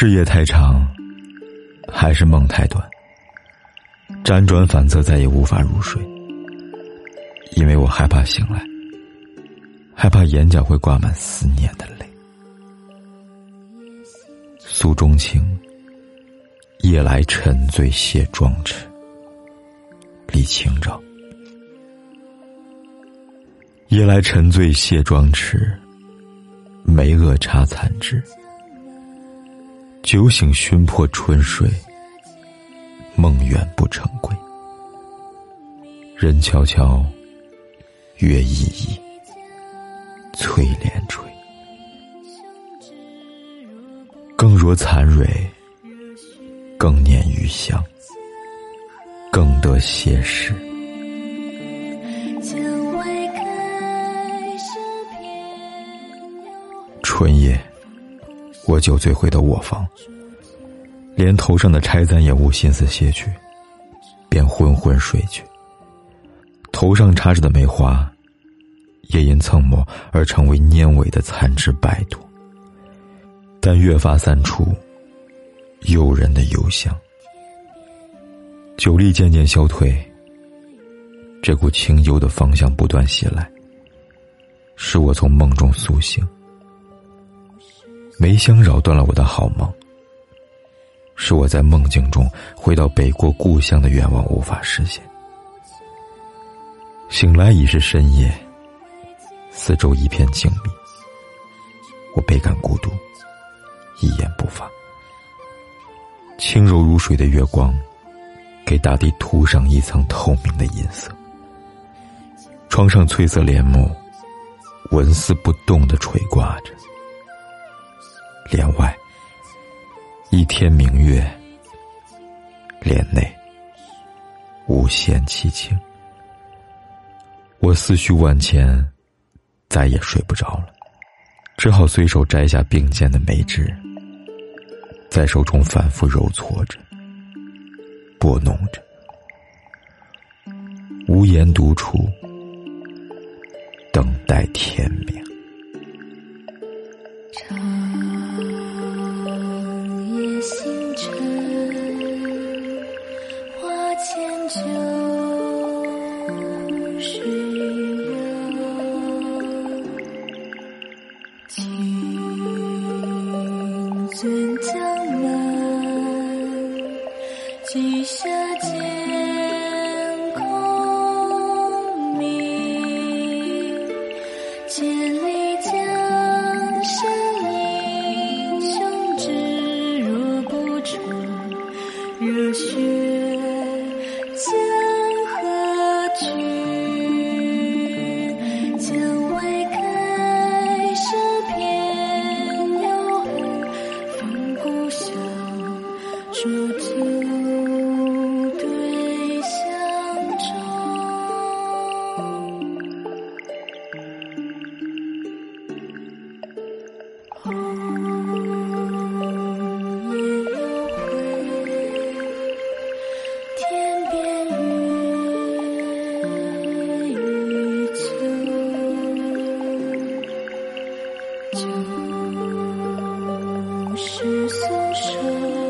事业太长，还是梦太短？辗转反侧，再也无法入睡，因为我害怕醒来，害怕眼角会挂满思念的泪。诉衷情，夜来沉醉卸妆池，李清照。夜来沉醉卸妆池，眉额插残枝。酒醒熏破春睡，梦远不成归。人悄悄，月依依，翠帘垂。更若残蕊，更念余香，更得斜时。春夜。我酒醉回到卧房，连头上的钗簪也无心思卸去，便昏昏睡去。头上插着的梅花，也因蹭墨而成为蔫萎的残枝败朵。但越发散出诱人的幽香，酒力渐渐消退，这股清幽的芳香不断袭来，使我从梦中苏醒。梅香扰断了我的好梦，使我在梦境中回到北国故乡的愿望无法实现。醒来已是深夜，四周一片静谧，我倍感孤独，一言不发。轻柔如水的月光，给大地涂上一层透明的银色。窗上翠色帘幕，纹丝不动的垂挂着。一天明月；帘内，无限凄清。我思绪万千，再也睡不着了，只好随手摘下并肩的梅枝，在手中反复揉搓着、拨弄着，无言独处，等待天明。千里浊酒。是松手，